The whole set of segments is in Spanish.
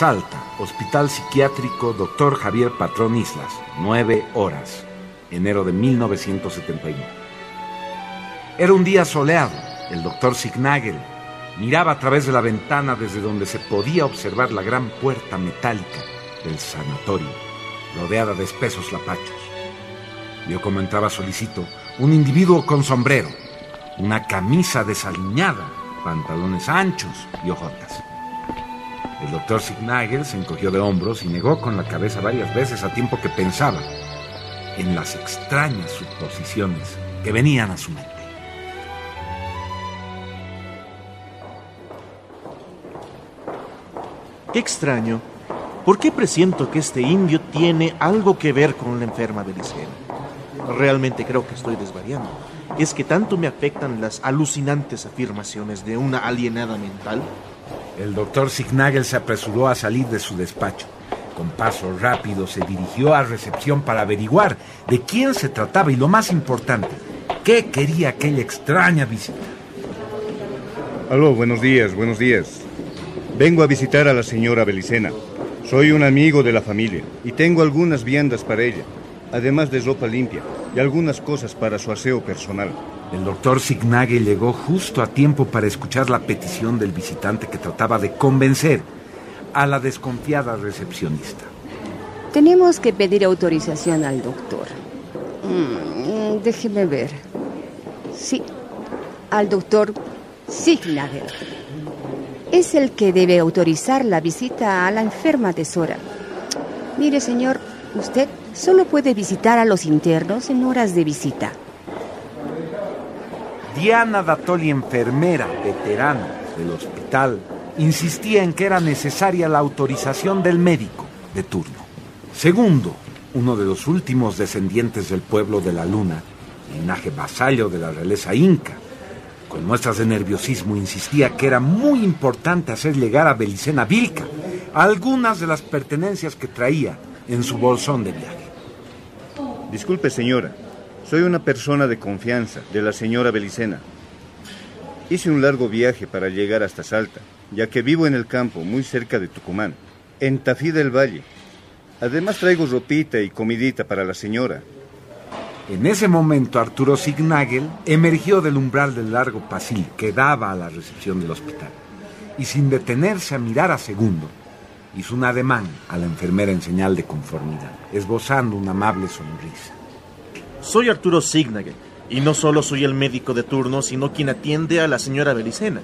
Salta, Hospital Psiquiátrico Dr. Javier Patrón Islas, 9 horas, enero de 1971. Era un día soleado. El doctor Signagel miraba a través de la ventana desde donde se podía observar la gran puerta metálica del sanatorio, rodeada de espesos lapachos. Vio cómo entraba solicito un individuo con sombrero, una camisa desaliñada, pantalones anchos y ojotas. El doctor Signagel se encogió de hombros y negó con la cabeza varias veces a tiempo que pensaba en las extrañas suposiciones que venían a su mente. Qué extraño. ¿Por qué presiento que este indio tiene algo que ver con la enferma de Licena? Realmente creo que estoy desvariando. ¿Es que tanto me afectan las alucinantes afirmaciones de una alienada mental? El doctor Signagel se apresuró a salir de su despacho. Con paso rápido se dirigió a recepción para averiguar de quién se trataba y lo más importante, qué quería aquella extraña visita. Aló, buenos días, buenos días. Vengo a visitar a la señora Belicena. Soy un amigo de la familia y tengo algunas viandas para ella, además de ropa limpia y algunas cosas para su aseo personal. El doctor Signagel llegó justo a tiempo para escuchar la petición del visitante que trataba de convencer a la desconfiada recepcionista. Tenemos que pedir autorización al doctor. Mm, déjeme ver. Sí, al doctor Signagel. Es el que debe autorizar la visita a la enferma tesora. Mire, señor, usted solo puede visitar a los internos en horas de visita. Diana Datoli, enfermera veterana del hospital, insistía en que era necesaria la autorización del médico de turno. Segundo, uno de los últimos descendientes del pueblo de la luna, linaje vasallo de la realeza inca, con muestras de nerviosismo insistía que era muy importante hacer llegar a Belicena Vilca algunas de las pertenencias que traía en su bolsón de viaje. Disculpe, señora. Soy una persona de confianza de la señora Belicena. Hice un largo viaje para llegar hasta Salta, ya que vivo en el campo, muy cerca de Tucumán, en Tafí del Valle. Además traigo ropita y comidita para la señora. En ese momento Arturo Signagel emergió del umbral del largo pasil que daba a la recepción del hospital y sin detenerse a mirar a segundo, hizo un ademán a la enfermera en señal de conformidad, esbozando una amable sonrisa. Soy Arturo Signagel y no solo soy el médico de turno, sino quien atiende a la señora Belicena.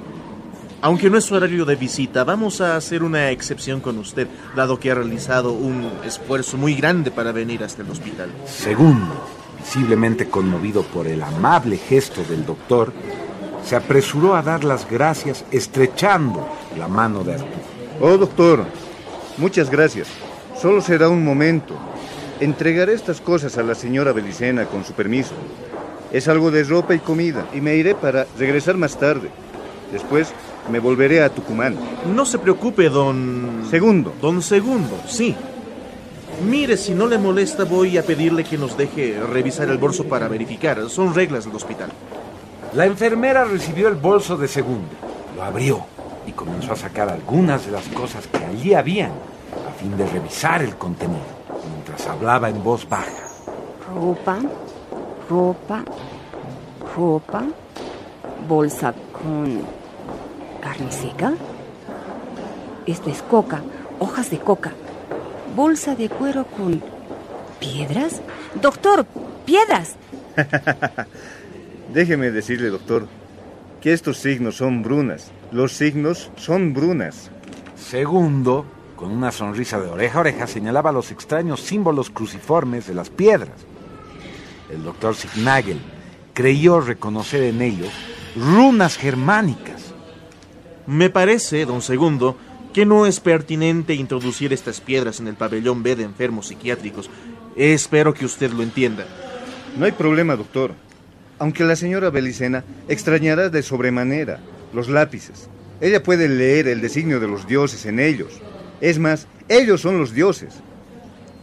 Aunque no es su horario de visita, vamos a hacer una excepción con usted, dado que ha realizado un esfuerzo muy grande para venir hasta el hospital. Segundo, visiblemente conmovido por el amable gesto del doctor, se apresuró a dar las gracias estrechando la mano de Arturo. Oh, doctor, muchas gracias. Solo será un momento. Entregaré estas cosas a la señora Belicena con su permiso. Es algo de ropa y comida y me iré para regresar más tarde. Después me volveré a Tucumán. No se preocupe, don... Segundo. Don Segundo, sí. Mire, si no le molesta, voy a pedirle que nos deje revisar el bolso para verificar. Son reglas del hospital. La enfermera recibió el bolso de segundo, lo abrió y comenzó a sacar algunas de las cosas que allí habían a fin de revisar el contenido, mientras hablaba en voz baja. Ropa, ropa, ropa, bolsa con carne seca. Esta es coca, hojas de coca. Bolsa de cuero con piedras. Doctor, piedras. Déjeme decirle, doctor, que estos signos son brunas. Los signos son brunas. Segundo, con una sonrisa de oreja a oreja, señalaba los extraños símbolos cruciformes de las piedras. El doctor Signagel creyó reconocer en ellos runas germánicas. Me parece, don Segundo, que no es pertinente introducir estas piedras en el pabellón B de enfermos psiquiátricos. Espero que usted lo entienda. No hay problema, doctor. Aunque la señora Belicena extrañará de sobremanera los lápices. Ella puede leer el designio de los dioses en ellos. Es más, ellos son los dioses.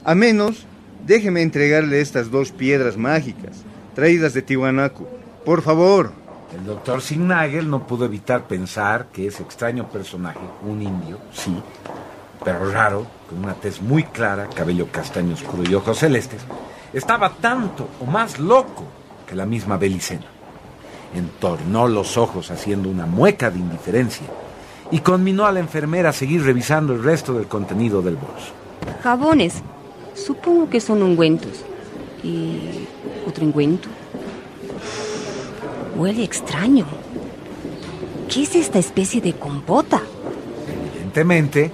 A menos, déjeme entregarle estas dos piedras mágicas, traídas de Tiwanaku. Por favor. El doctor Signagel no pudo evitar pensar que ese extraño personaje, un indio, sí, pero raro, con una tez muy clara, cabello castaño oscuro y ojos celestes, estaba tanto o más loco que la misma Belicena. Entornó los ojos haciendo una mueca de indiferencia y conminó a la enfermera a seguir revisando el resto del contenido del bolso. Jabones. Supongo que son ungüentos. ¿Y otro ungüento? Huele extraño. ¿Qué es esta especie de compota? Evidentemente,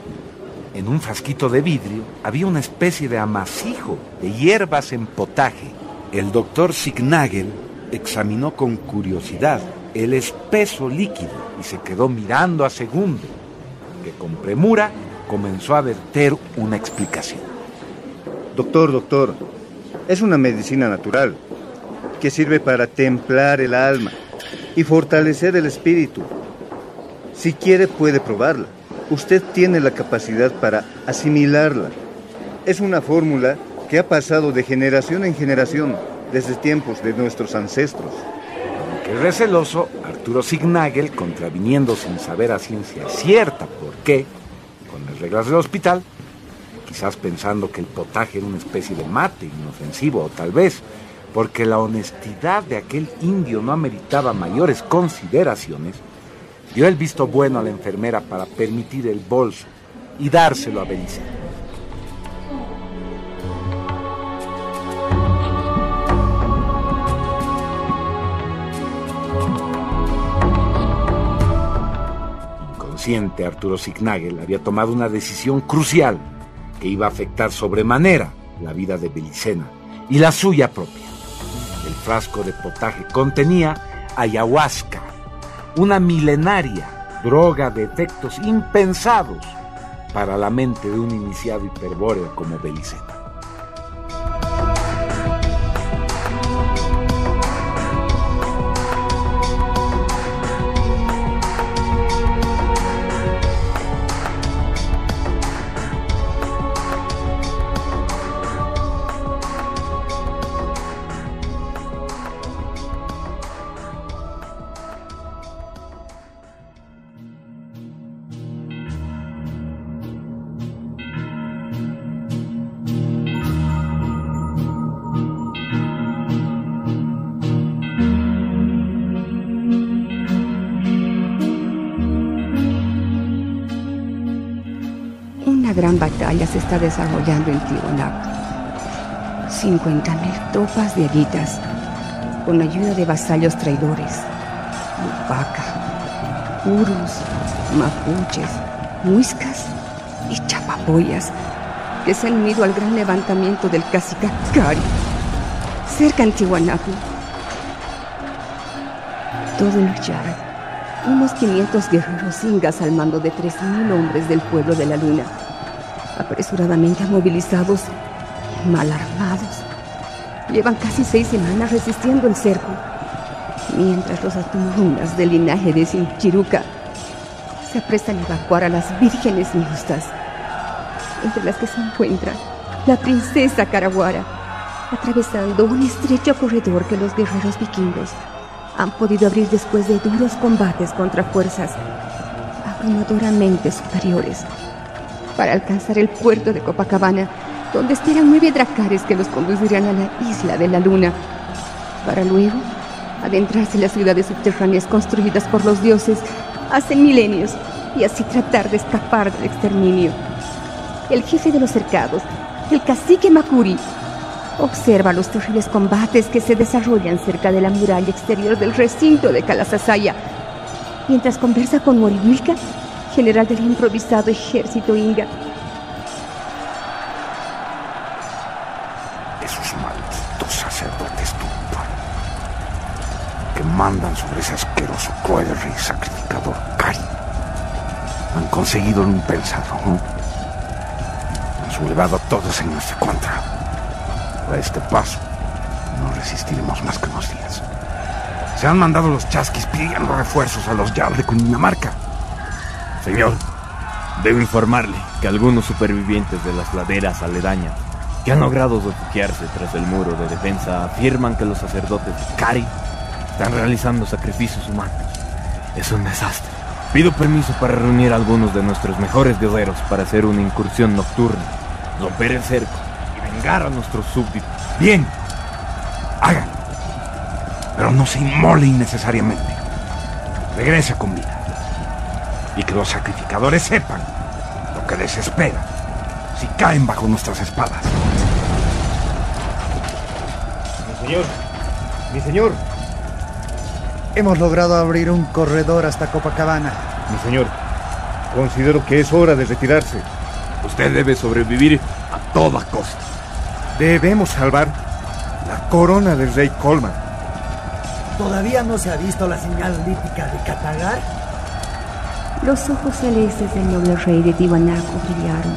en un frasquito de vidrio había una especie de amasijo de hierbas en potaje. El doctor Signagel examinó con curiosidad el espeso líquido y se quedó mirando a Segundo, que con premura comenzó a verter una explicación. Doctor, doctor, es una medicina natural que sirve para templar el alma y fortalecer el espíritu. Si quiere puede probarla. Usted tiene la capacidad para asimilarla. Es una fórmula que ha pasado de generación en generación desde tiempos de nuestros ancestros. Aunque receloso, Arturo Signagel, contraviniendo sin saber a ciencia cierta por qué, con las reglas del hospital, quizás pensando que el potaje era una especie de mate inofensivo, o tal vez porque la honestidad de aquel indio no ameritaba mayores consideraciones, dio el visto bueno a la enfermera para permitir el bolso y dárselo a Belicena. Arturo Signagel había tomado una decisión crucial que iba a afectar sobremanera la vida de Belicena y la suya propia. El frasco de potaje contenía ayahuasca, una milenaria droga de efectos impensados para la mente de un iniciado hiperbóreo como Belicena. Batalla se está desarrollando en Tiwanaku. 50.000 tropas de aguitas, con ayuda de vasallos traidores. Lupaca, urus, mapuches, muiscas y chapapoyas, que se han unido al gran levantamiento del cacique Cari, cerca en Tiwanaku. Todo Yard unos 500 guerreros ingas al mando de 3.000 hombres del pueblo de la luna, apresuradamente movilizados mal armados. Llevan casi seis semanas resistiendo el cerco, mientras los atumurunas del linaje de Sinchiruca se aprestan a evacuar a las vírgenes niustas, entre las que se encuentra la princesa Karaguara, atravesando un estrecho corredor que los guerreros vikingos han podido abrir después de duros combates contra fuerzas abrumadoramente superiores para alcanzar el puerto de Copacabana, donde esperan nueve dracares que los conducirán a la isla de la luna, para luego adentrarse en las ciudades subterráneas construidas por los dioses hace milenios y así tratar de escapar del exterminio. El jefe de los cercados, el cacique Makuri, observa los terribles combates que se desarrollan cerca de la muralla exterior del recinto de Kalasasaya, mientras conversa con Moriwilka, general del improvisado ejército inga. Esos malditos sacerdotes Tumpa que mandan sobre ese asqueroso cruel rey sacrificador Kari han conseguido lo impensado. Han sublevado a todos en nuestra contra. A este paso no resistiremos más que unos días. Se han mandado los chasquis pidiendo refuerzos a los Jarl de Cundinamarca. Señor, debo informarle que algunos supervivientes de las laderas aledañas que han logrado refugiarse tras el muro de defensa afirman que los sacerdotes de Kari están realizando sacrificios humanos. Es un desastre. Pido permiso para reunir a algunos de nuestros mejores guerreros para hacer una incursión nocturna, romper el cerco y vengar a nuestros súbditos. Bien, háganlo. Pero no se inmole innecesariamente. Regrese con vida. Y que los sacrificadores sepan lo que les espera si caen bajo nuestras espadas. Mi señor, mi señor. Hemos logrado abrir un corredor hasta Copacabana. Mi señor, considero que es hora de retirarse. Usted debe sobrevivir a toda costa. Debemos salvar la corona del rey Colman. ¿Todavía no se ha visto la señal lítica de Katagar? Los ojos celestes del noble rey de Tiwanaku brillaron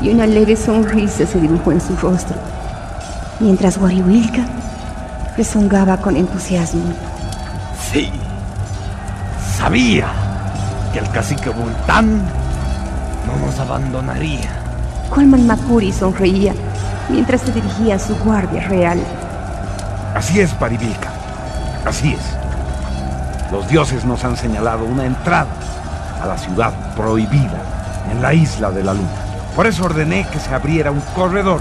y una leve sonrisa se dibujó en su rostro, mientras Wariwilka rezongaba con entusiasmo. Sí. Sabía que el cacique Bultán no nos abandonaría. Colman Makuri sonreía mientras se dirigía a su guardia real. Así es, Parivilca. Así es. Los dioses nos han señalado una entrada a la ciudad prohibida en la isla de la luna. Por eso ordené que se abriera un corredor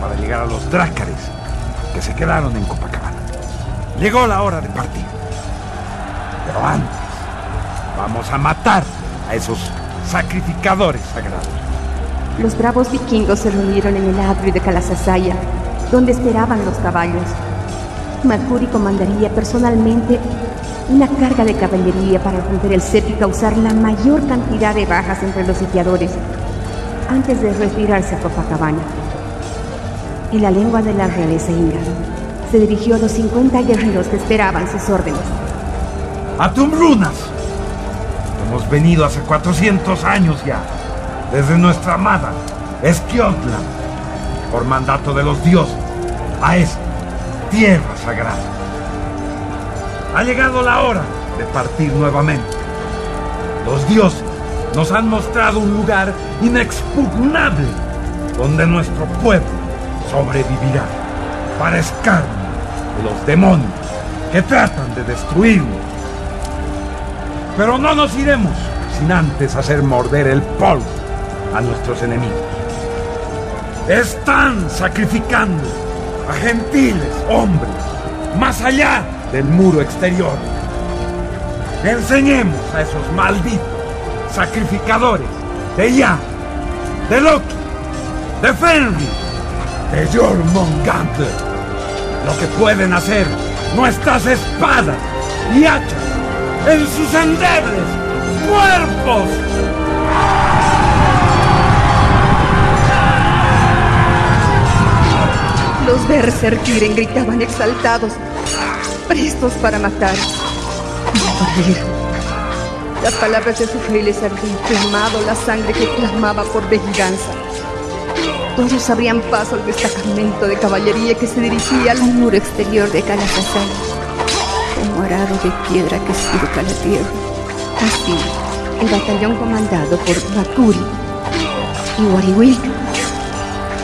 para llegar a los drácares que se quedaron en Copacabana. Llegó la hora de partir. Pero antes, vamos a matar a esos sacrificadores sagrados. Los bravos vikingos se reunieron en el atrio de Kalasasaya, donde esperaban los caballos. Makuri comandaría personalmente una carga de caballería para romper el cerco y causar la mayor cantidad de bajas entre los sitiadores antes de retirarse a Copacabana. En la lengua de la realeza inga, se dirigió a los 50 guerreros que esperaban sus órdenes. ¡A Tumrunas! Hemos venido hace 400 años ya, desde nuestra amada Esquiotla, por mandato de los dioses, a esta tierra sagrada. Ha llegado la hora de partir nuevamente. Los dioses nos han mostrado un lugar inexpugnable donde nuestro pueblo sobrevivirá para escarnio de los demonios que tratan de destruirnos. Pero no nos iremos sin antes hacer morder el polvo a nuestros enemigos. Están sacrificando a gentiles hombres más allá del muro exterior. Enseñemos a esos malditos sacrificadores de Ya, de Loki, de Fenrir, de Jormungandr lo que pueden hacer nuestras espadas y hachas en sus endebles cuerpos. Los Berserkiren gritaban exaltados, prestos para matar. morir. Las palabras de su rey les habían inflamado la sangre que clamaba por venganza. Todos abrían paso al destacamento de caballería que se dirigía al muro exterior de Calazazán, como arado de piedra que surca la tierra. Así, el batallón comandado por Bakuri y Wariwilka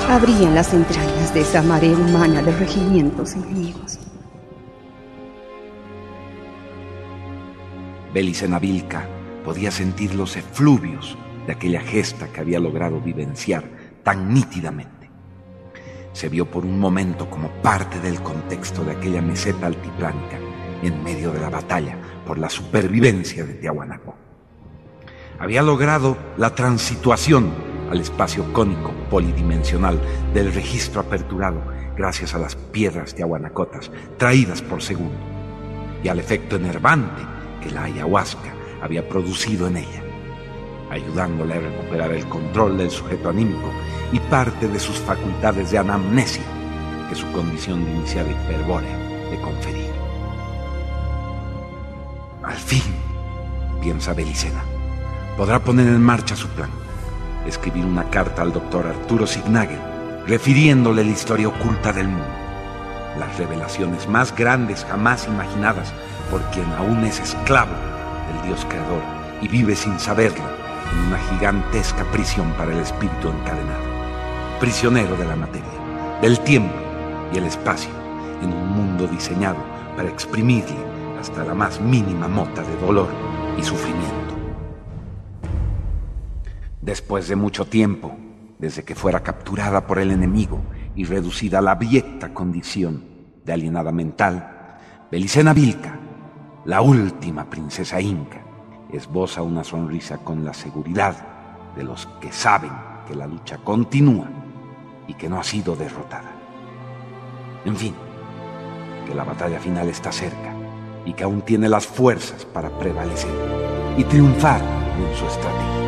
abrían las entrañas de esa marea humana de regimientos enemigos. Belicena Vilca podía sentir los efluvios de aquella gesta que había logrado vivenciar tan nítidamente. Se vio por un momento como parte del contexto de aquella meseta altiplánica en medio de la batalla por la supervivencia de Tiahuanaco. Había logrado la transituación al espacio cónico polidimensional del registro aperturado gracias a las piedras tiahuanacotas traídas por segundo y al efecto enervante que la ayahuasca había producido en ella, ayudándole a recuperar el control del sujeto anímico y parte de sus facultades de anamnesia que su condición de iniciada hiperbórea le confería. Al fin, piensa Belicena, podrá poner en marcha su plan, escribir una carta al doctor Arturo Signagel, refiriéndole la historia oculta del mundo, las revelaciones más grandes jamás imaginadas por quien aún es esclavo del Dios creador y vive sin saberlo en una gigantesca prisión para el espíritu encadenado, prisionero de la materia, del tiempo y el espacio, en un mundo diseñado para exprimirle hasta la más mínima mota de dolor y sufrimiento. Después de mucho tiempo, desde que fuera capturada por el enemigo y reducida a la abyecta condición de alienada mental, Belicena Vilca, la última princesa inca, esboza una sonrisa con la seguridad de los que saben que la lucha continúa y que no ha sido derrotada. En fin, que la batalla final está cerca y que aún tiene las fuerzas para prevalecer y triunfar en su estrategia.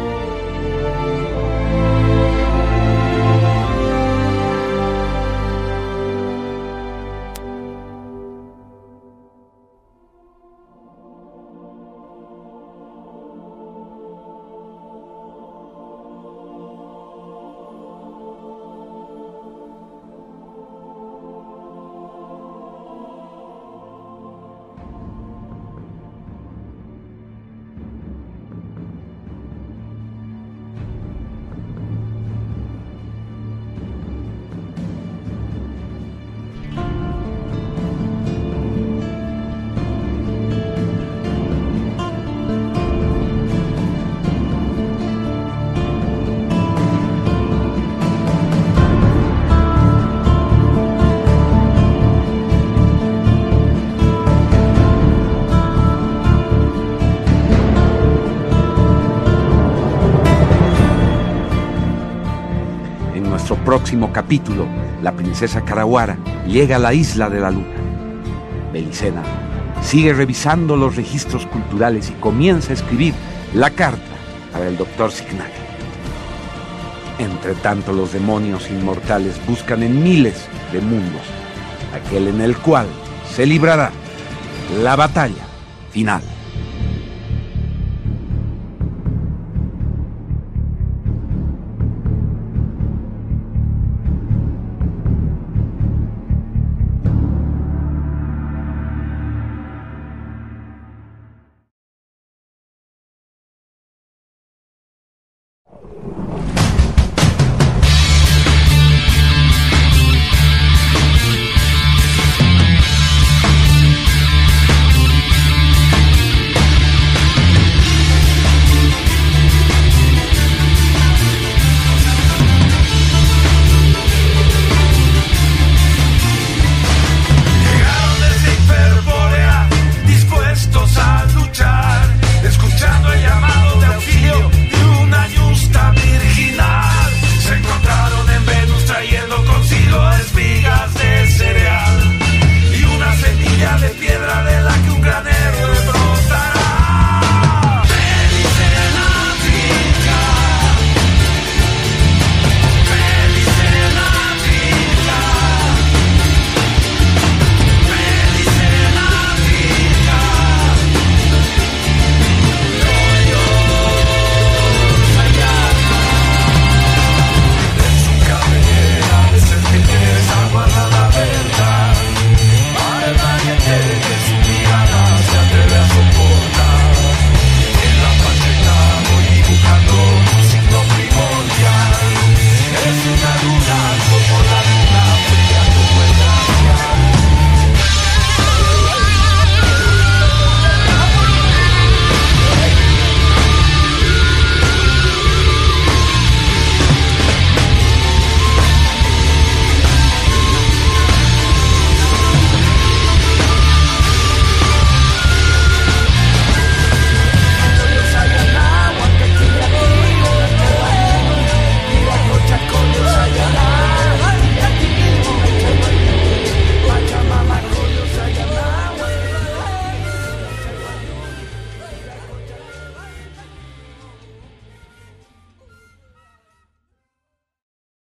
Próximo capítulo, la princesa Karaguara llega a la isla de la luna. Belicena sigue revisando los registros culturales y comienza a escribir la carta para el doctor Signal. Entre tanto, los demonios inmortales buscan en miles de mundos aquel en el cual se librará la batalla final.